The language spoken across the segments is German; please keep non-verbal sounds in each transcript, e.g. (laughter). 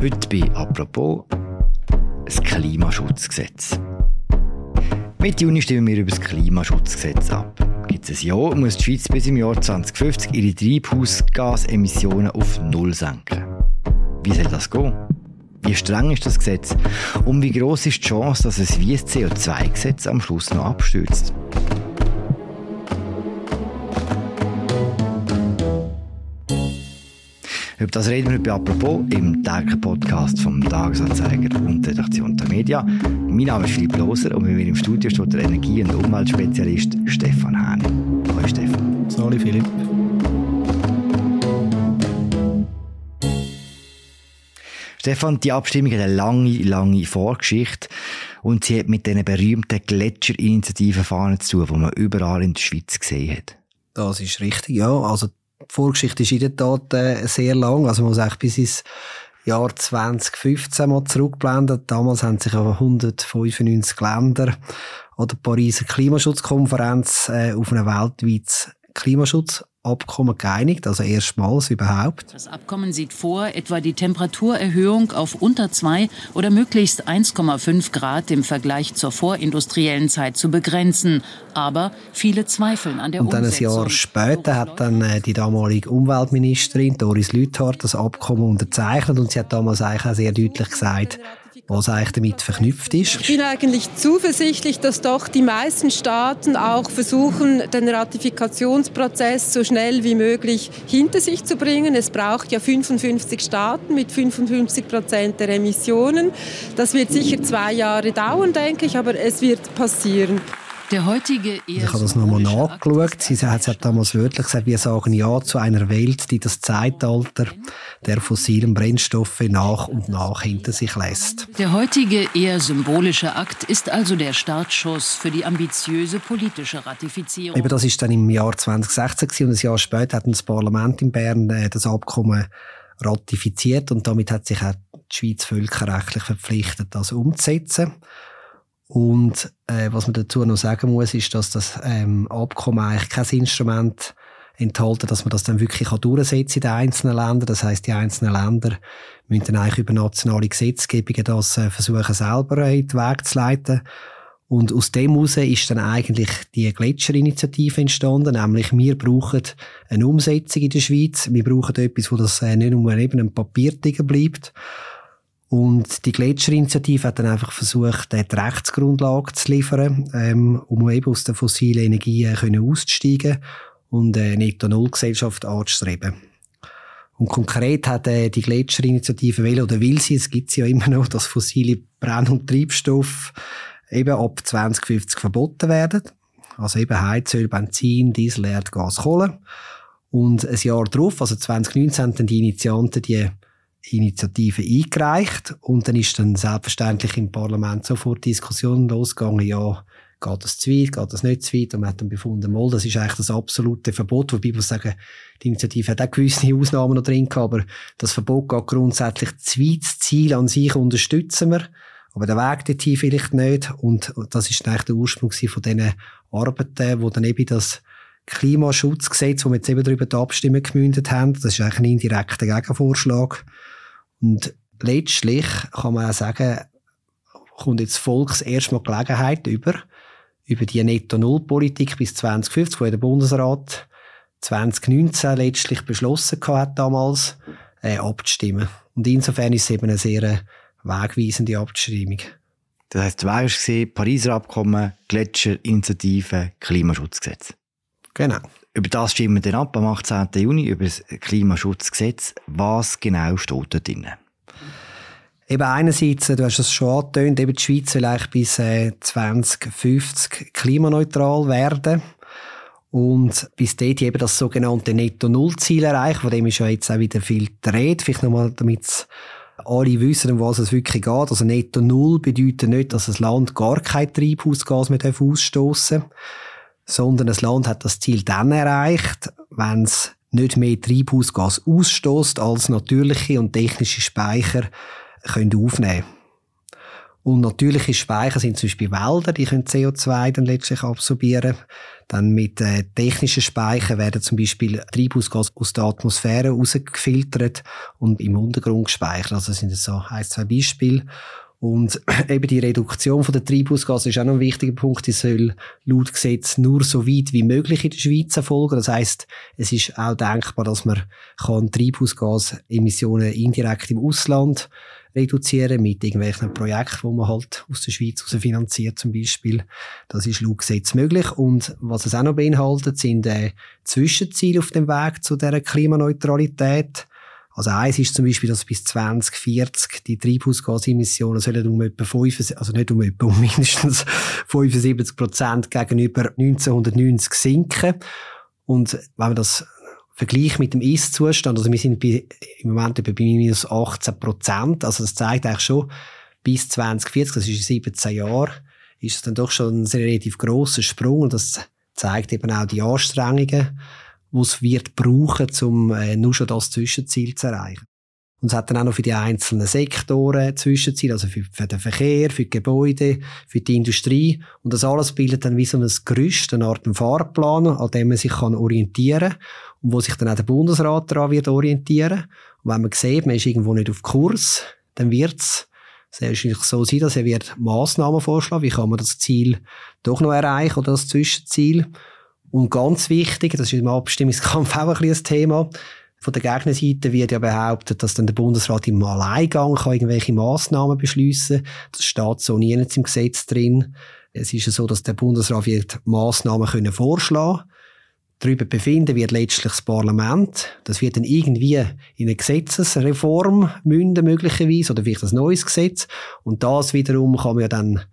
Heute bei «Apropos» das Klimaschutzgesetz. Mit Juni stimmen wir über das Klimaschutzgesetz ab. Gibt es ein Jahr, muss die Schweiz bis im Jahr 2050 ihre Treibhausgasemissionen auf Null senken. Wie soll das gehen? Wie streng ist das Gesetz? Und wie groß ist die Chance, dass es wie das CO2-Gesetz am Schluss noch abstürzt? Über das reden wir bei «Apropos» im täglichen Podcast vom Tagesanzeiger und der Redaktion der Media. Mein Name ist Philipp Loser und bei mir im Studio steht der Energie- und Umweltspezialist Stefan Hahn. Hallo Stefan. Hallo Philipp. Stefan, die Abstimmung hat eine lange, lange Vorgeschichte und sie hat mit diesen berühmten Gletscherinitiativen Fahnen zu tun, die man überall in der Schweiz gesehen hat. Das ist richtig, ja. Also Vorgeschichte ist in der Tat äh, sehr lang. Also man muss eigentlich bis ins Jahr 2015 mal zurückblenden. Damals haben sich aber 195 Länder an der Pariser Klimaschutzkonferenz äh, auf ein weltweites Klimaschutz Abkommen geeinigt, also erstmals überhaupt. Das Abkommen sieht vor, etwa die Temperaturerhöhung auf unter 2 oder möglichst 1,5 Grad im Vergleich zur vorindustriellen Zeit zu begrenzen. Aber viele zweifeln an der Und dann Umsetzung. ein Jahr später hat dann äh, die damalige Umweltministerin Doris Lüthardt das Abkommen unterzeichnet und sie hat damals eigentlich auch sehr deutlich gesagt, was eigentlich damit verknüpft ist. Ich bin eigentlich zuversichtlich, dass doch die meisten Staaten auch versuchen, den Ratifikationsprozess so schnell wie möglich hinter sich zu bringen. Es braucht ja 55 Staaten mit 55 Prozent der Emissionen. Das wird sicher zwei Jahre dauern, denke ich, aber es wird passieren. Der heutige Ich habe das nochmal nachgeschaut. Sie hat, hat damals wörtlich gesagt, wir sagen Ja zu einer Welt, die das Zeitalter der fossilen Brennstoffe nach und nach hinter sich lässt. Der heutige eher symbolische Akt ist also der Startschuss für die ambitiöse politische Ratifizierung. Eben das ist dann im Jahr 2016 gewesen, und ein Jahr später hat das Parlament in Bern äh, das Abkommen ratifiziert und damit hat sich auch die Schweiz völkerrechtlich verpflichtet, das umzusetzen. Und äh, was man dazu noch sagen muss, ist, dass das ähm, Abkommen eigentlich kein Instrument enthalten, dass man das dann wirklich kann durchsetzen in den einzelnen Ländern. Das heißt, die einzelnen Länder müssen dann eigentlich über nationale Gesetzgebungen das äh, versuchen, selber in den Weg zu leiten. Und aus dem heraus ist dann eigentlich die Gletscherinitiative entstanden, nämlich wir brauchen eine Umsetzung in der Schweiz. Wir brauchen etwas, wo das äh, nicht nur eben ein Papiertiger bleibt. Und die Gletscherinitiative hat dann einfach versucht, die Rechtsgrundlage zu liefern, ähm, um eben aus den fossilen Energien können auszusteigen und eine Netto-Null-Gesellschaft anzustreben. Und konkret hat äh, die Gletscherinitiative will oder will sie, es gibt sie ja immer noch, dass fossile Brenn- und Treibstoffe eben ab 2050 verboten werden. Also eben Heizöl, Benzin, Diesel, Erdgas, Kohle. Und ein Jahr darauf, also 2019, haben dann die Initianten die Initiative eingereicht und dann ist dann selbstverständlich im Parlament sofort Diskussionen losgegangen, ja, geht das zu weit, geht das nicht zu weit? Und man hat dann befunden, mal, das ist eigentlich das absolute Verbot, wobei muss sagen, die Initiative hat auch gewisse Ausnahmen noch drin gehabt, aber das Verbot geht grundsätzlich zu weit, das Ziel an sich unterstützen wir, aber der Weg dorthin vielleicht nicht. Und das ist eigentlich der Ursprung von diesen Arbeiten, wo dann eben das Klimaschutzgesetz, wo wir jetzt eben darüber die Abstimmung gemündet haben, das ist eigentlich ein indirekter Gegenvorschlag, und letztlich kann man auch sagen, kommt jetzt Volks erstmal Gelegenheit über, über die Netto-Null-Politik bis 2050, die der Bundesrat 2019 letztlich beschlossen hat damals, äh, abzustimmen. Und insofern ist es eben eine sehr wegweisende Abstimmung. Das heisst, der Weg war Pariser Abkommen, Gletscherinitiative, Klimaschutzgesetz. Genau. Über das stimmen wir dann ab am 18. Juni, über das Klimaschutzgesetz. Was genau steht da drin? Eben einerseits, du hast es schon angetönt, eben die Schweiz eigentlich bis äh, 2050 klimaneutral werden. Und bis dort eben das sogenannte Netto-Null-Ziel erreichen. Von dem ist ja jetzt auch wieder viel Rede. Vielleicht nochmal, damit alle wissen, um was es wirklich geht. Also Netto Null bedeutet nicht, dass das Land gar kein Treibhausgas mehr ausstoßen darf, sondern das Land hat das Ziel dann erreicht, wenn es nicht mehr Treibhausgas ausstößt, als natürliche und technische Speicher können aufnehmen Und natürliche Speicher sind zum Beispiel Wälder, die können CO2 dann letztlich absorbieren. Dann mit äh, technischen Speichern werden zum Beispiel Treibhausgase aus der Atmosphäre rausgefiltert und im Untergrund gespeichert. Also das sind so ein, zwei Beispiele. Und (clears throat) eben die Reduktion von der Treibhausgase ist auch noch ein wichtiger Punkt. Die soll laut Gesetz nur so weit wie möglich in der Schweiz erfolgen. Das heißt, es ist auch denkbar, dass man kann Treibhausgasemissionen indirekt im Ausland reduzieren mit irgendwelchen Projekten, wo man halt aus der Schweiz heraus finanziert zum Beispiel. Das ist laut Gesetz möglich. Und was es auch noch beinhaltet, sind äh, Zwischenziele auf dem Weg zu der Klimaneutralität. Also eins ist zum Beispiel, dass bis 2040 die Treibhausgasemissionen sollen um etwa 5, also nicht um etwa, (laughs) um mindestens 75 Prozent gegenüber 1990 sinken. Und wenn man das vergleicht mit dem Ist-Zustand, also wir sind bei, im Moment bei minus 18 Prozent, also das zeigt eigentlich schon, bis 2040, das ist in 17 Jahren, ist es dann doch schon ein relativ grosser Sprung und das zeigt eben auch die Anstrengungen, es wird brauchen, um äh, nur schon das Zwischenziel zu erreichen. Und es hat dann auch noch für die einzelnen Sektoren Zwischenziele, also für, für, den Verkehr, für die Gebäude, für die Industrie. Und das alles bildet dann wie so ein Gerüst, eine Art Fahrplan, an dem man sich kann orientieren kann und wo sich dann auch der Bundesrat daran wird orientieren. Und wenn man sieht, man ist irgendwo nicht auf Kurs, dann wird es sehr wahrscheinlich so sein, dass er wird Massnahmen vorschlagen, wie kann man das Ziel doch noch erreichen oder das Zwischenziel. Und ganz wichtig, das ist im Abstimmungskampf auch ein, bisschen ein Thema, von der Gegnerseite wird ja behauptet, dass dann der Bundesrat im Alleingang kann irgendwelche Massnahmen beschließen. Das steht so nirgends im Gesetz drin. Es ist ja so, dass der Bundesrat wird Massnahmen können vorschlagen Darüber befinden wird letztlich das Parlament. Das wird dann irgendwie in eine Gesetzesreform münden, möglicherweise, oder vielleicht ein neues Gesetz. Und das wiederum kann man ja dann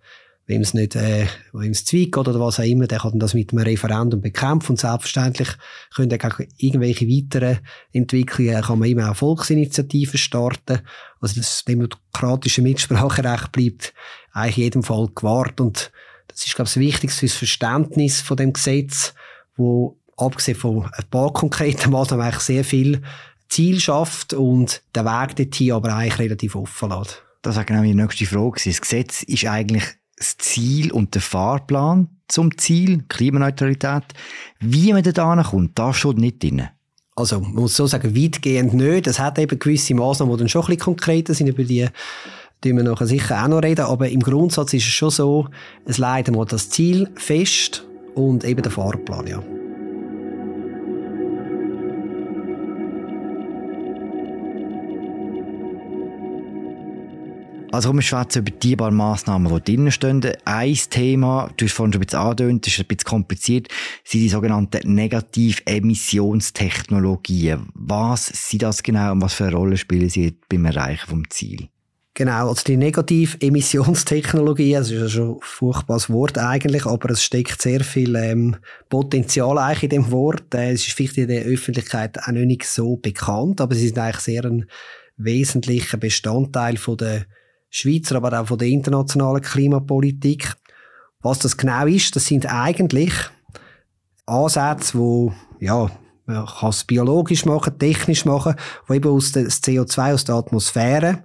wem es nicht, äh, wem es geht oder was auch immer, der kann das mit einem Referendum bekämpfen und selbstverständlich können auch irgendwelche weiteren Entwicklungen, kann man immer auch Volksinitiativen starten. Also das demokratische Mitspracherecht bleibt eigentlich in jedem Fall gewahrt und das ist, glaube ich, das Wichtigste fürs Verständnis von dem Gesetz, wo abgesehen von ein paar konkreten Maßnahmen eigentlich sehr viel Ziel schafft und den Weg dorthin aber eigentlich relativ offen lässt. Das war genau meine nächste Frage. Das Gesetz ist eigentlich das Ziel und der Fahrplan zum Ziel, Klimaneutralität. Wie man da kommt, da steht nicht drin. Also, man muss so sagen, weitgehend nicht. Es hat eben gewisse Maßnahmen, die dann schon ein bisschen konkreter sind, über die die wir nachher sicher auch noch reden. Aber im Grundsatz ist es schon so, es leitet mal das Ziel fest und eben der Fahrplan, ja. Also wir schwätzen über die paar Massnahmen, die drinnen stehen. Ein Thema, du hast vorhin schon ein bisschen angedeutet, ist ein bisschen kompliziert, sind die sogenannten Negativ-Emissionstechnologien. Was sind das genau und was für eine Rolle spielen sie beim Erreichen vom Ziel? Genau, also die Negativ-Emissionstechnologie, das ist ja schon ein furchtbares Wort eigentlich, aber es steckt sehr viel ähm, Potenzial eigentlich in dem Wort. Äh, es ist vielleicht in der Öffentlichkeit auch nicht so bekannt, aber sie sind eigentlich sehr ein wesentlicher Bestandteil von der Schweizer, aber auch von der internationalen Klimapolitik. Was das genau ist, das sind eigentlich Ansätze, wo ja, man kann es biologisch machen, technisch machen, die eben aus das CO2 aus der Atmosphäre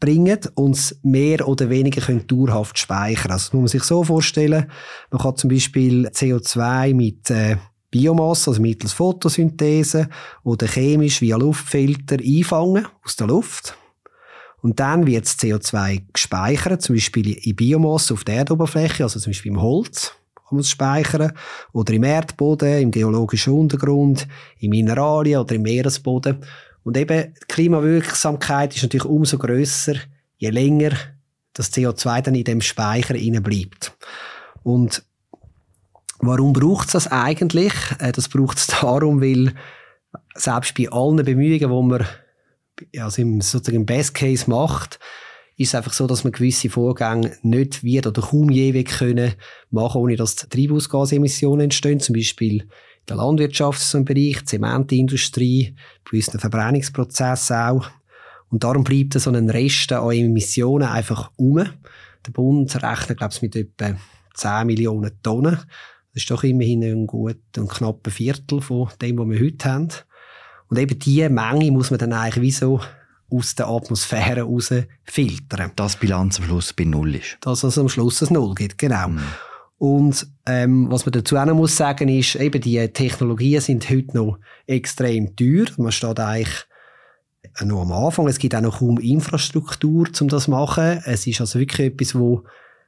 bringen und es mehr oder weniger können dauerhaft speichern. Also das muss man sich so vorstellen, man kann zum Beispiel CO2 mit äh, Biomasse, also mittels Photosynthese oder chemisch via Luftfilter einfangen aus der Luft und dann wird das CO2 gespeichert, zum Beispiel in Biomasse auf der Erdoberfläche, also zum Beispiel im Holz kann man es speichern, oder im Erdboden, im geologischen Untergrund, in Mineralien oder im Meeresboden. Und eben die Klimawirksamkeit ist natürlich umso grösser, je länger das CO2 dann in dem Speicher bleibt. Und warum braucht es das eigentlich? Äh, das braucht es (laughs) darum, weil selbst bei allen Bemühungen, die man also im, sozusagen im Best Case macht, ist es einfach so, dass man gewisse Vorgänge nicht wird oder kaum je können machen, ohne dass Treibhausgasemissionen entstehen. Zum Beispiel in der Landwirtschaft, so ein Bereich, Zementindustrie, gewissen Verbrennungsprozessen auch. Und darum bleibt so ein Rest an Emissionen einfach um. Der Bund rechnet, glaube ich, mit etwa 10 Millionen Tonnen. Das ist doch immerhin ein gut und knapper Viertel von dem, was wir heute haben. Und eben diese Menge muss man dann eigentlich wie so aus der Atmosphäre raus filtern. Dass die Bilanz am Schluss bei Null ist. Dass es am Schluss ein Null gibt, genau. Mhm. Und ähm, was man dazu auch noch muss sagen ist, eben die Technologien sind heute noch extrem teuer. Man steht eigentlich noch am Anfang. Es gibt auch noch kaum Infrastruktur, um das zu machen. Es ist also wirklich etwas, wo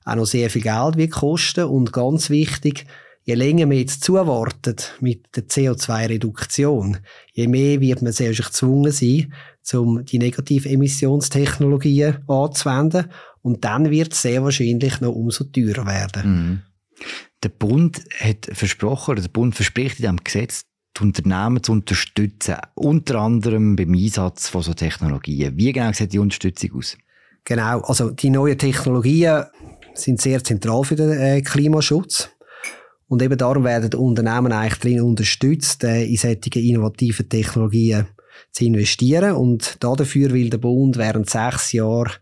auch noch sehr viel Geld wird kosten. Und ganz wichtig, je länger man jetzt zuwartet mit der CO2-Reduktion, je mehr wird man sehr gezwungen sein, um die Negativemissionstechnologien anzuwenden. Und dann wird es sehr wahrscheinlich noch umso teurer werden. Mhm. Der Bund hat versprochen, oder der Bund verspricht in diesem Gesetz, die Unternehmen zu unterstützen, unter anderem beim Einsatz von so Technologien. Wie genau sieht die Unterstützung aus? Genau, also die neuen Technologien sind sehr zentral für den äh, Klimaschutz. Und eben darum werden Unternehmen eigentlich darin unterstützt, äh, in solche innovativen Technologien zu investieren. Und dafür will der Bund während sechs Jahren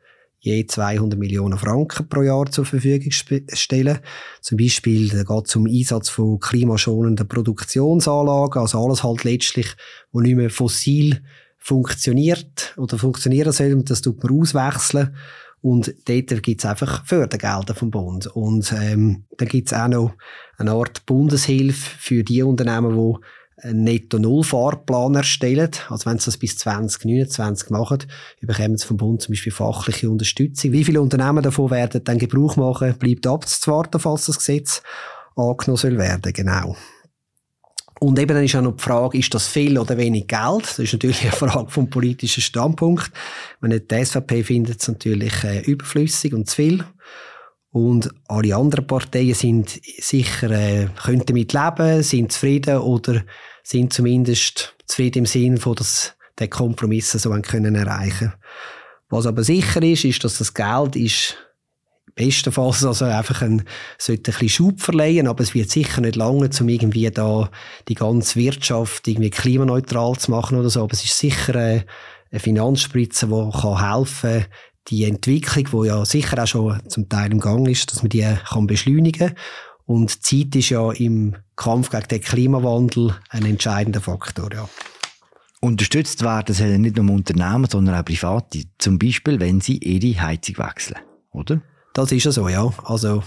je 200 Millionen Franken pro Jahr zur Verfügung stellen. Zum Beispiel geht es um Einsatz von klimaschonenden Produktionsanlagen, also alles halt letztlich, wo nicht mehr fossil funktioniert oder funktionieren soll, das tut man auswechseln. Und dort gibt es einfach Fördergelder vom Bund. Und ähm, dann gibt es auch noch eine Art Bundeshilfe für die Unternehmen, die einen Netto-Null-Fahrplan erstellen. Also wenn sie das bis 2029 machen, bekommen sie vom Bund zum Beispiel fachliche Unterstützung. Wie viele Unternehmen davon werden dann Gebrauch machen, bleibt abzuwarten, falls das Gesetz angenommen soll werden. Genau. Und eben dann ist auch noch die Frage, ist das viel oder wenig Geld? Das ist natürlich eine Frage vom politischen Standpunkt. Nicht die SVP findet es natürlich äh, überflüssig und zu viel. Und alle anderen Parteien sind sicher, äh, können damit leben, sind zufrieden oder sind zumindest zufrieden im Sinn von, dass der Kompromiss so können erreichen. Was aber sicher ist, ist, dass das Geld ist bestenfalls also einfach ein, sollte ein bisschen Schub verleihen, aber es wird sicher nicht lange, um irgendwie da die ganze Wirtschaft irgendwie klimaneutral zu machen oder so. Aber es ist sicher eine, eine Finanzspritze, die kann helfen die Entwicklung, die ja sicher auch schon zum Teil im Gang ist, dass man die kann beschleunigen kann. Und Zeit ist ja im Kampf gegen den Klimawandel ein entscheidender Faktor, ja. Unterstützt werden sollen nicht nur Unternehmen, sondern auch Private. Zum Beispiel, wenn sie ihre Heizung wechseln, oder? Das ist ja so, ja. Also,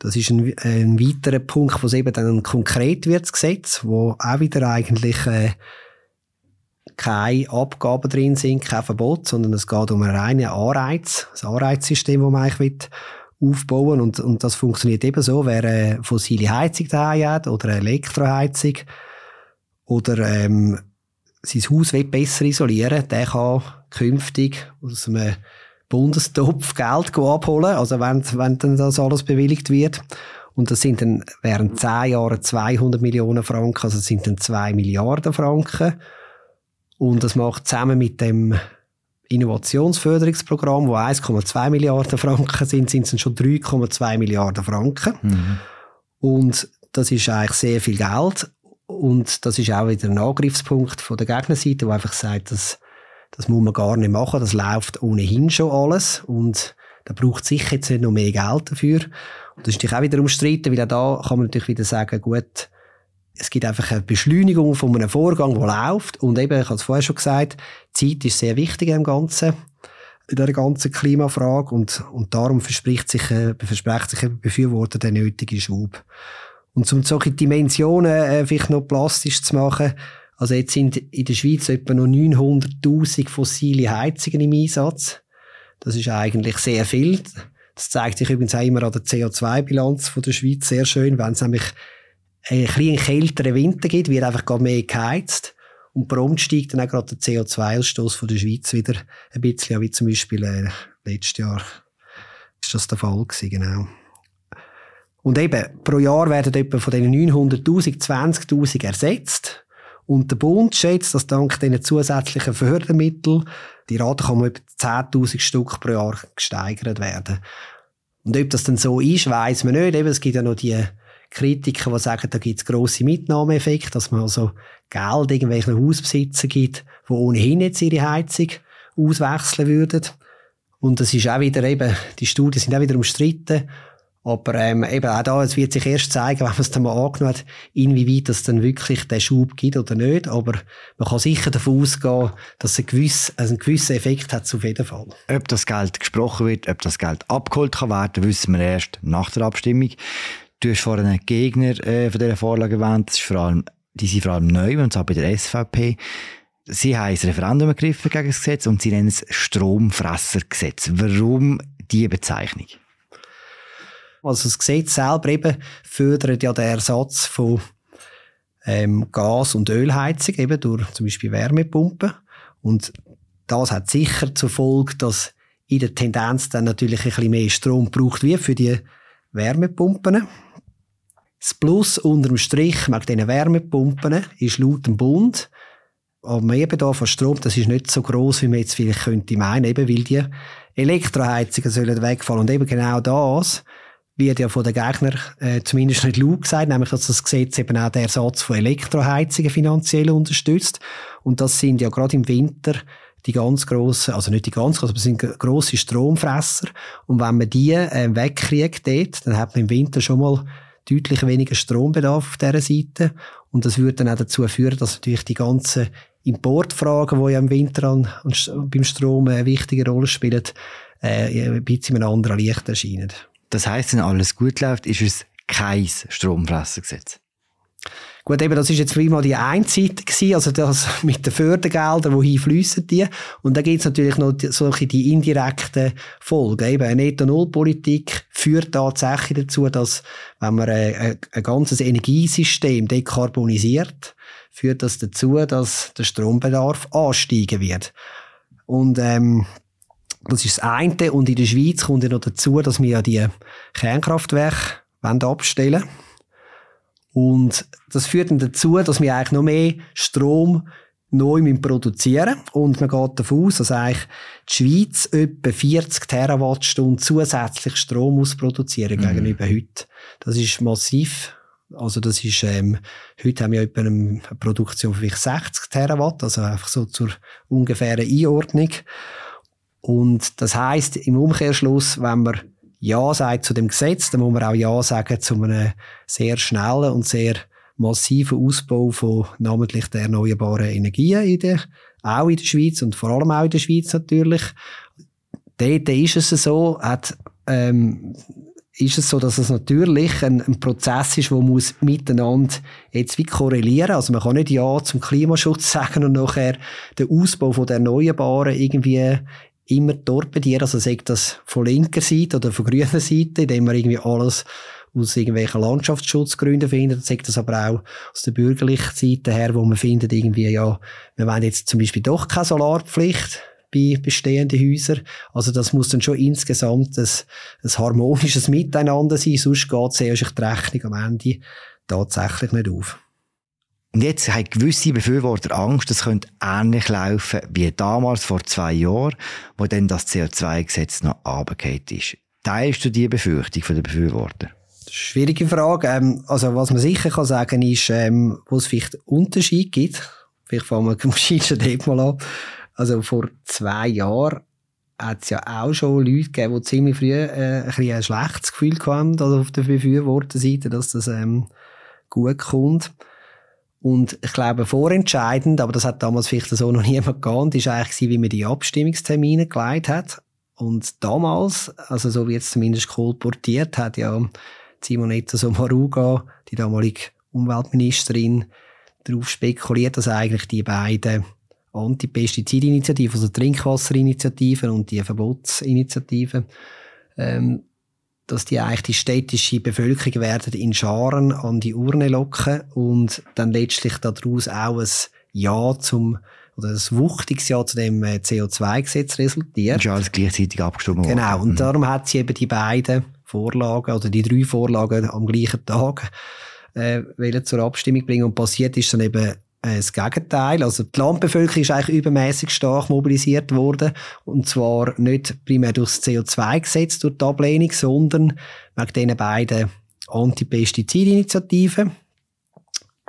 das ist ein, ein weiterer Punkt, wo es eben dann konkret wird, das Gesetz, wo auch wieder eigentlich, äh, keine Abgaben drin sind, kein Verbot, sondern es geht um einen reinen Anreiz, ein Anreizsystem, das man eigentlich aufbauen und, und das funktioniert eben so, wer eine fossile Heizung daheim hat oder eine Elektroheizung oder ähm, sein Haus will besser isolieren, der kann künftig aus einem Bundestopf Geld abholen, also wenn, wenn dann das alles bewilligt wird. Und das sind dann während zehn Jahren 200 Millionen Franken, also das sind dann zwei Milliarden Franken. Und das macht zusammen mit dem Innovationsförderungsprogramm, wo 1,2 Milliarden Franken sind, sind es schon 3,2 Milliarden Franken. Mhm. Und das ist eigentlich sehr viel Geld. Und das ist auch wieder ein Angriffspunkt von der Gegnerseite, wo einfach sagt, dass das muss man gar nicht machen, das läuft ohnehin schon alles und da braucht sicher jetzt nicht noch mehr Geld dafür. Und das ist natürlich auch wieder umstritten, weil auch da kann man natürlich wieder sagen, gut, es gibt einfach eine Beschleunigung von einem Vorgang, der läuft. Und eben, ich habe es vorher schon gesagt, Zeit ist sehr wichtig im Ganzen, in der ganzen Klimafrage. Und, und darum verspricht sich, äh, verspricht sich ein Befürworter der nötige Schwub. Und um solche Dimensionen äh, vielleicht noch plastisch zu machen, also jetzt sind in der Schweiz etwa noch 900.000 fossile Heizungen im Einsatz. Das ist eigentlich sehr viel. Das zeigt sich übrigens auch immer an der CO2-Bilanz der Schweiz sehr schön, wenn es nämlich ein bisschen kälteren Winter gibt, wird einfach mehr geheizt. Und prompt steigt dann auch gerade der CO2-Ausstoß von der Schweiz wieder ein bisschen, wie zum Beispiel äh, letztes Jahr ist das der Fall gewesen, genau. Und eben, pro Jahr werden etwa von diesen 900'000 20'000 ersetzt. Und der Bund schätzt, dass dank diesen zusätzlichen Fördermitteln die Rate kann um etwa 10.000 Stück pro Jahr gesteigert werden. Und ob das dann so ist, weiß man nicht. Eben, es gibt ja noch die Kritiker, die sagen, da gibt es grosse Mitnahmeeffekte, dass man also Geld irgendwelchen Hausbesitzern gibt, die ohnehin jetzt ihre Heizung auswechseln würden. Und das ist auch wieder eben, die Studien sind auch wieder umstritten. Aber ähm, eben auch da, es wird sich erst zeigen, (laughs) wenn man es dann mal angenommen hat, inwieweit es dann wirklich den Schub gibt oder nicht. Aber man kann sicher davon ausgehen, dass es einen gewissen, also einen gewissen Effekt hat, auf jeden Fall. Ob das Geld gesprochen wird, ob das Geld abgeholt kann werden, wissen wir erst nach der Abstimmung. Du hast vorhin einen Gegner äh, von dieser Vorlage erwähnt, das ist vor allem, die sind vor allem neu, und zwar bei der SVP. Sie haben ein Referendum ergriffen gegen das Gesetz und sie nennen es Stromfressergesetz. Warum diese Bezeichnung? Also das Gesetz selber eben fördert ja den Ersatz von ähm, Gas- und Ölheizung eben durch zum Beispiel Wärmepumpen. Und das hat sicher zur Folge, dass in der Tendenz dann natürlich ein bisschen mehr Strom braucht wie für die Wärmepumpen. Das Plus unter dem Strich mit diesen Wärmepumpen ist laut dem Bund aber Mehrbedarf an Strom, das ist nicht so groß, wie man jetzt vielleicht könnte meinen, eben weil die Elektroheizungen sollen wegfallen. Und eben genau das wird ja von den Gegnern äh, zumindest nicht laut gesagt, nämlich dass das Gesetz eben auch den Ersatz von Elektroheizungen finanziell unterstützt. Und das sind ja gerade im Winter die ganz grossen, also nicht die ganz grossen, aber sind grosse Stromfresser. Und wenn man die äh, wegkriegt dort, dann hat man im Winter schon mal deutlich weniger Strombedarf auf dieser Seite. Und das würde dann auch dazu führen, dass natürlich die ganzen Importfragen, die ja im Winter an, an beim Strom eine wichtige Rolle spielen, äh, ein bisschen in einem anderen Licht erscheinen. Das heisst, wenn alles gut läuft, ist es kein Stromfressergesetz? Gut, eben, das ist jetzt prima die eine Seite gewesen, also das (laughs) mit den Fördergeldern, die hinfließen die. Und dann gibt es natürlich noch die, solche die indirekten Folgen. Eben, eine Netto-Null-Politik führt tatsächlich dazu, dass, wenn man ein, ein, ein ganzes Energiesystem dekarbonisiert, führt das dazu, dass der Strombedarf ansteigen wird. Und, ähm, das ist das eine. Und in der Schweiz kommt ja noch dazu, dass wir ja die Kernkraftwerke abstellen wollen. Und das führt dann dazu, dass wir eigentlich noch mehr Strom neu produzieren Und man geht davon aus, dass eigentlich die Schweiz etwa 40 Terawattstunden zusätzlich Strom muss produzieren mhm. gegenüber heute. Das ist massiv. Also das ist, ähm, heute haben wir etwa eine Produktion von 60 Terawatt, also einfach so zur ungefähren Einordnung. Und das heißt im Umkehrschluss, wenn man ja sagt zu dem Gesetz, dann muss man auch Ja sagen zu einem sehr schnellen und sehr massiven Ausbau von namentlich der erneuerbaren Energien in der, auch in der Schweiz und vor allem auch in der Schweiz natürlich. Dort ist es so, hat, ähm, ist es so, dass es natürlich ein, ein Prozess ist, der muss miteinander jetzt wie korrelieren. Also man kann nicht Ja zum Klimaschutz (laughs) sagen und nachher den Ausbau von der Erneuerbaren irgendwie immer torpedieren. Also sagt das von linker Seite oder von grüner Seite, indem man irgendwie alles aus irgendwelchen Landschaftsschutzgründen findet, sagt das aber auch aus der bürgerlichen Seite her, wo man findet irgendwie, ja, wir wollen jetzt zum Beispiel doch keine Solarpflicht bei bestehenden Häusern. Also das muss dann schon insgesamt ein, ein harmonisches Miteinander sein, sonst geht sich die Rechnung am Ende tatsächlich nicht auf. Und jetzt haben gewisse Befürworter Angst, es könnte ähnlich laufen wie damals vor zwei Jahren, wo dann das CO2-Gesetz noch abgekehrt ist. Teilst du die Befürchtung der Befürworter? Schwierige Frage. Ähm, also was man sicher kann sagen ist, ähm, wo es vielleicht Unterschied gibt. Vielleicht fangen wir (laughs) Schiedschen dort mal an. Also vor zwei Jahren hat es ja auch schon Leute gegeben, die ziemlich früh äh, ein, bisschen ein schlechtes Gefühl hatten, also auf der Befürworterseite, dass das ähm, gut kommt. Und ich glaube, vorentscheidend, aber das hat damals vielleicht so noch (laughs) niemand geahnt, ist eigentlich wie man die Abstimmungstermine geleitet hat. Und damals, also so wie jetzt zumindest kolportiert, hat ja Simonetta Sommaruga, die damalige Umweltministerin, darauf spekuliert, dass eigentlich die beiden Anti-Pestizid-Initiativen, also Trinkwasserinitiativen und die Verbotsinitiativen, ähm, dass die eigentlich die städtische Bevölkerung werden in Scharen an die Urne locken und dann letztlich daraus auch ein Ja zum oder ein wuchtiges Ja zu dem äh, CO2-Gesetz resultiert. Und schon alles gleichzeitig abgestimmt worden. Genau, und mhm. darum hat sie eben die beiden Vorlagen oder die drei Vorlagen am gleichen Tag äh, zur Abstimmung bringen und passiert ist dann eben das Gegenteil. Also die Landbevölkerung ist eigentlich übermäßig stark mobilisiert worden. Und zwar nicht primär durch das CO2-Gesetz, durch die Ablehnung, sondern wegen diesen beiden Anti-Pestizid-Initiativen,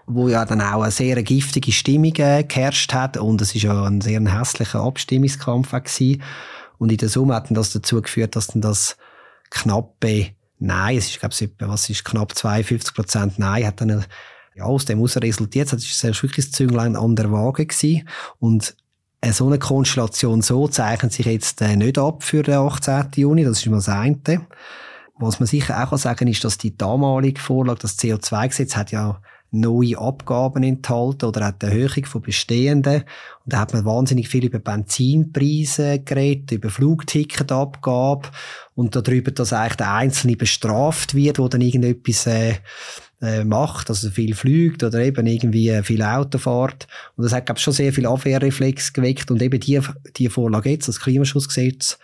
wo ja dann auch eine sehr giftige Stimmung äh, geherrscht hat. Und es ist ja ein sehr hässlicher Abstimmungskampf gewesen. Und in der Summe hat das dazu geführt, dass dann das knappe Nein. Es ist, glaube ich, was ist knapp 52 Prozent Nein. Hat dann, ja, aus dem heraus resultiert. Es ist wirklich das Zünglein an der Waage gewesen. Und eine so eine Konstellation so zeichnet sich jetzt äh, nicht ab für den 18. Juni. Das ist immer das eine. Was man sicher auch sagen kann, ist, dass die damalige Vorlage, das CO2-Gesetz, hat ja neue Abgaben enthalten oder auch die Erhöhung von bestehenden. Und da hat man wahnsinnig viel über Benzinpreise geredet, über Flugticketabgabe und darüber, dass eigentlich der Einzelne bestraft wird, wo dann irgendetwas äh, äh, macht, also viel fliegt oder eben irgendwie viel Auto fährt. Und das hat, glaube ich, schon sehr viel Abwehrreflex geweckt. Und eben die, die Vorlage jetzt, das Klimaschutzgesetz,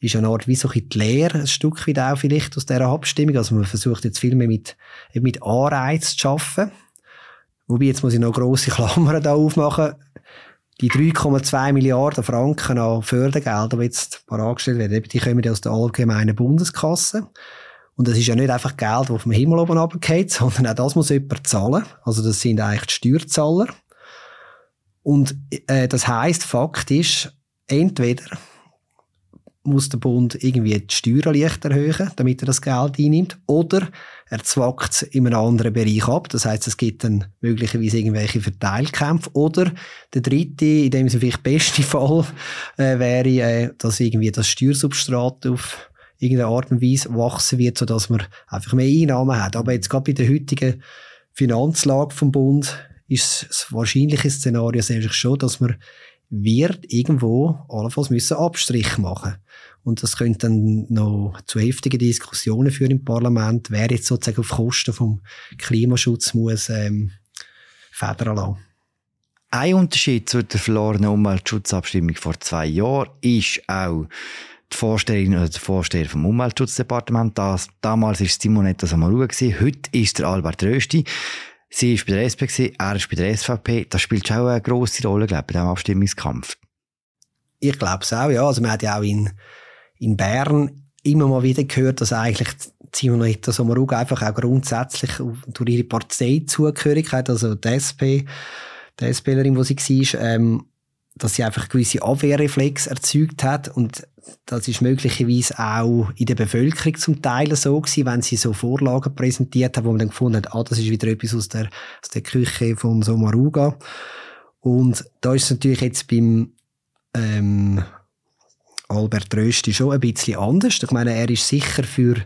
ist eine Art wie so ein Lehre, ein Stück weit auch vielleicht aus dieser Abstimmung. Also man versucht jetzt viel mehr mit, mit Anreiz zu arbeiten. Wobei, jetzt muss ich noch grosse Klammern da aufmachen. Die 3,2 Milliarden Franken an Fördergeldern, die jetzt angestellt werden, die kommen ja aus der allgemeinen Bundeskasse. Und das ist ja nicht einfach Geld, das vom Himmel oben runtergeht, (laughs) sondern auch das muss jemand zahlen. Also das sind eigentlich die Steuerzahler. Und äh, das heißt, Fakt ist, entweder muss der Bund irgendwie die Steuern leicht erhöhen, damit er das Geld einnimmt, oder er zwackt es in einem anderen Bereich ab. Das heißt, es gibt dann möglicherweise irgendwelche Verteilkämpfe. Oder der dritte, in dem Sinne vielleicht beste (laughs) Fall, äh, wäre, äh, dass irgendwie das Steuersubstrat auf irgendeine Art und Weise wachsen wird, sodass man einfach mehr Einnahmen hat. Aber jetzt gerade bei der heutigen Finanzlage vom Bund ist das wahrscheinliche Szenario sehe schon, dass man wird irgendwo allenfalls müssen Abstrich machen und das könnte dann noch zu heftigen Diskussionen führen im Parlament, wer jetzt sozusagen auf Kosten vom Klimaschutz muss ähm, federn lassen. Ein Unterschied zu der verlorenen Umweltschutzabstimmung vor zwei Jahren ist auch die Vorsteherin oder der Vorsteher vom Umweltschutzdepartement. Das, damals war Simonetta Samaruga, heute ist der Albert Rösti. Sie war bei der SP, er ist bei der SVP. Das spielt schon auch eine grosse Rolle, glaube ich, bei diesem Abstimmungskampf. Ich glaube es auch, ja. Also man hat ja auch in, in Bern immer mal wieder gehört, dass eigentlich Simonetta Sommaruga einfach auch grundsätzlich durch ihre Parteizugehörigkeit, also die SP, die SPlerin, die sie war, ähm, dass sie einfach gewisse Abwehrreflex erzeugt hat und das ist möglicherweise auch in der Bevölkerung zum Teil so gewesen, wenn sie so Vorlagen präsentiert haben, wo man dann gefunden hat, ah, das ist wieder etwas aus der, aus der Küche von Somaruga. Und da ist es natürlich jetzt beim ähm, Albert Rösti schon ein bisschen anders. Ich meine, er ist sicher für,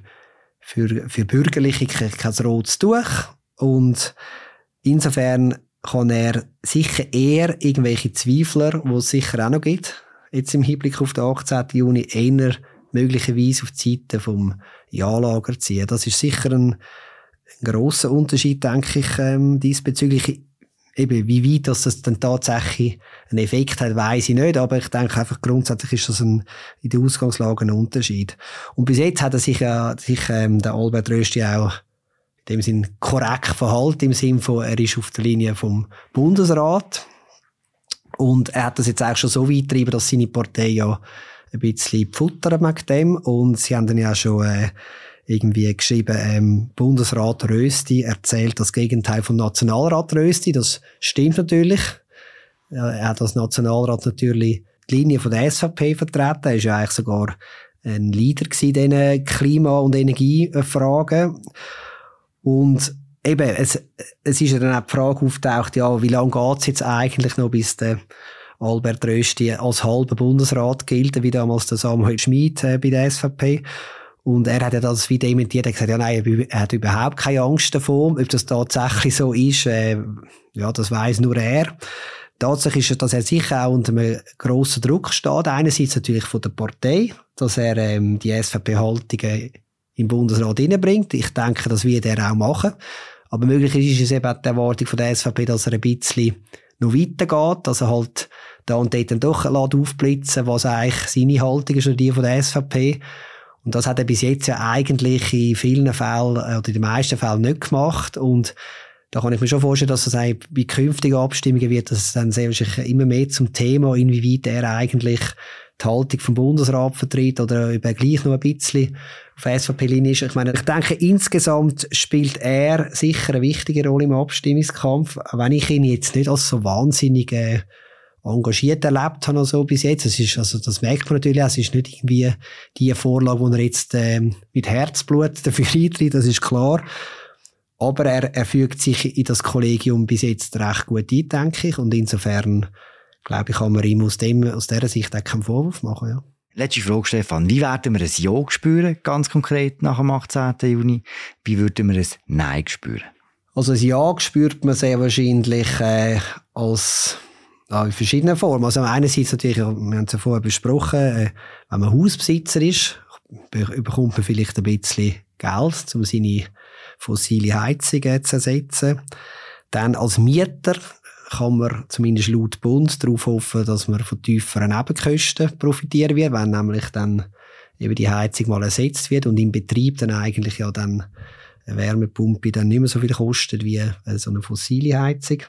für, für Bürgerliche kein rotes Tuch und insofern kann er sicher eher irgendwelche Zweifler, wo es sicher auch noch gibt, jetzt im Hinblick auf den 18. Juni, eher möglicherweise auf die Seite vom Ja-Lager ziehen. Das ist sicher ein, ein grosser Unterschied, denke ich, ähm, diesbezüglich. Eben, wie weit das, das dann tatsächlich einen Effekt hat, weiß ich nicht, aber ich denke einfach grundsätzlich ist das ein, in der Ausgangslage ein Unterschied. Und bis jetzt hat er sich, ja, sich ähm, der Albert Rösti auch dem Sinn korrekt verhalten, im Sinne von, er ist auf der Linie vom Bundesrat. Und er hat das jetzt auch schon so weit getrieben, dass seine Partei ja ein bisschen futtern mit dem. Und sie haben dann ja schon äh, irgendwie geschrieben, ähm, Bundesrat Rösti erzählt das Gegenteil von Nationalrat Rösti. Das stimmt natürlich. Er hat als Nationalrat natürlich die Linie von der SVP vertreten. Er ist ja eigentlich sogar ein Leader in diesen Klima- und Energiefragen. Und eben, es, es ist ja dann auch die Frage auftaucht, ja, wie lange geht es jetzt eigentlich noch, bis der Albert Rösti als halber Bundesrat gilt, wie damals der Samuel Schmid äh, bei der SVP. Und er hat ja das wie dementiert, er hat gesagt, ja nein, er hat überhaupt keine Angst davor. Ob das tatsächlich so ist, äh, ja, das weiß nur er. Tatsächlich ist dass er sicher auch unter einem grossen Druck steht. Einerseits natürlich von der Partei, dass er ähm, die SVP-Haltungen im Bundesrat reinbringt. Ich denke, das wird er auch machen. Aber möglich ist es eben die Erwartung von der SVP, dass er ein bisschen noch weitergeht, dass er halt da und dort dann doch aufblitzen was eigentlich seine Haltung ist oder die von der SVP. Und das hat er bis jetzt ja eigentlich in vielen Fällen äh, oder in den meisten Fällen nicht gemacht. Und da kann ich mir schon vorstellen, dass es bei künftigen Abstimmungen wird, dass es dann sehr wahrscheinlich immer mehr zum Thema, inwieweit er eigentlich die Haltung vom Bundesrat vertritt oder über gleich noch ein bisschen auf SVP-Linie ist. Ich meine, ich denke, insgesamt spielt er sicher eine wichtige Rolle im Abstimmungskampf, wenn ich ihn jetzt nicht als so wahnsinnigen engagiert erlebt habe, also bis jetzt. Es ist, also, das merkt man natürlich auch. Es ist nicht irgendwie die Vorlage, die er jetzt ähm, mit Herzblut (laughs) dafür eintritt, das ist klar. Aber er, er fügt sich in das Kollegium bis jetzt recht gut ein, denke ich. Und insofern, glaube ich, kann man ihm aus, dem, aus dieser Sicht auch keinen Vorwurf machen, ja. Letzte Frage, Stefan. Wie werden wir ein Ja spüren, ganz konkret nach dem 18. Juni? Wie würden wir ein Nein spüren? Also ein Ja spürt man sehr wahrscheinlich äh, als ja, in verschiedenen Formen. Also einerseits natürlich, wir haben es ja vorher besprochen, äh, wenn man Hausbesitzer ist, bekommt man vielleicht ein bisschen Geld, um seine fossile Heizungen zu ersetzen. Dann als Mieter kann man zumindest laut Bund darauf hoffen, dass man von tieferen Nebenkosten profitieren wird, wenn nämlich dann eben die Heizung mal ersetzt wird und im Betrieb dann eigentlich ja dann eine Wärmepumpe dann nicht mehr so viel kostet wie so eine fossile Heizung.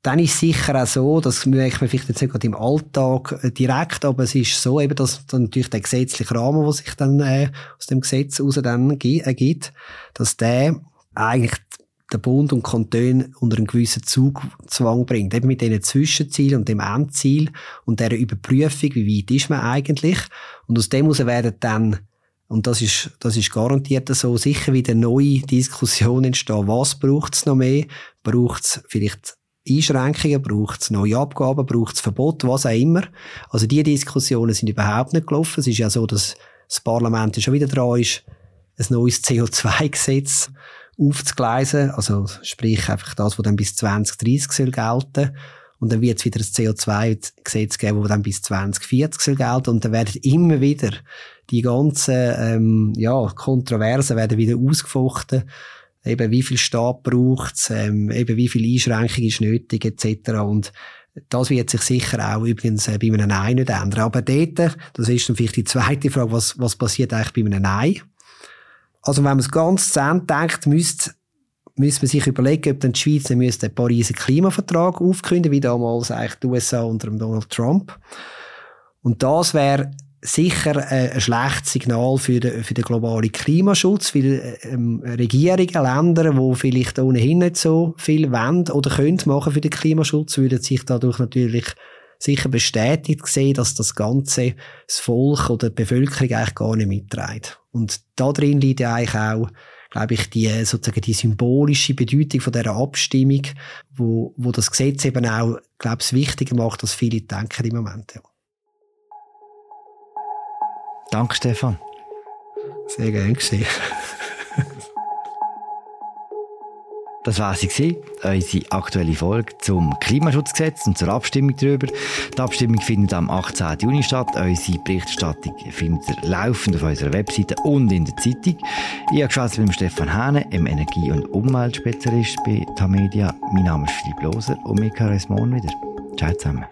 Dann ist es sicher auch so, das merkt man vielleicht jetzt nicht gerade im Alltag äh, direkt, aber es ist so eben, dass dann natürlich der gesetzliche Rahmen, der sich dann äh, aus dem Gesetz heraus dann ergibt, dass der eigentlich der Bund und Kantone unter einen gewissen Zugzwang bringt. Eben mit diesen Zwischenzielen und dem Endziel und dieser Überprüfung, wie weit ist man eigentlich. Und aus dem heraus werden dann und das ist, das ist garantiert so, sicher wieder neue Diskussionen entstehen. Was braucht es noch mehr? Braucht es vielleicht Einschränkungen, braucht es neue Abgaben, braucht es Verbot, was auch immer. Also die Diskussionen sind überhaupt nicht gelaufen. Es ist ja so, dass das Parlament schon wieder dran ist, ein neues CO2-Gesetz aufzugleisen. Also sprich einfach das, was dann bis 2030 soll gelten und dann wird es wieder ein CO2-Gesetz geben, das dann bis 2040 soll gelten und dann werden immer wieder die ganzen ähm, ja, Kontroversen werden wieder ausgefochten eben wie viel Staat braucht es, ähm, eben wie viel Einschränkung ist nötig etc. Und das wird sich sicher auch übrigens äh, bei einem Nein nicht ändern. Aber dort, das ist dann vielleicht die zweite Frage, was, was passiert eigentlich bei einem Nein? Also wenn man es ganz zu Ende denkt, müsste müsste man sich überlegen, ob dann die Schweiz dann müsste den Pariser Klimavertrag aufkündigen, wie damals eigentlich die USA unter Donald Trump. Und das wäre sicher äh, ein schlechtes Signal für den, für den globalen Klimaschutz, weil ähm, Regierungen, Länder, die vielleicht ohnehin nicht so viel wollen oder können machen für den Klimaschutz, würden sich dadurch natürlich sicher bestätigt sehen, dass das ganze das Volk oder die Bevölkerung eigentlich gar nicht mitträgt. Und da drin liegt ja eigentlich auch, glaube ich, die, sozusagen die symbolische Bedeutung von dieser Abstimmung, wo, wo das Gesetz eben auch, glaube ich, wichtiger macht, als viele denken im Moment. Ja. Danke, Stefan. Sehr gerne gesehen. Das war sie, unsere aktuelle Folge zum Klimaschutzgesetz und zur Abstimmung darüber. Die Abstimmung findet am 18. Juni statt. Unsere Berichterstattung findet ihr laufend auf unserer Webseite und in der Zeitung. Ich habe gesprochen mit Stefan Hähne, einem Energie- und Umweltspezialist bei Tamedia. Mein Name ist Philipp Loser und wir hören uns morgen wieder. Ciao zusammen.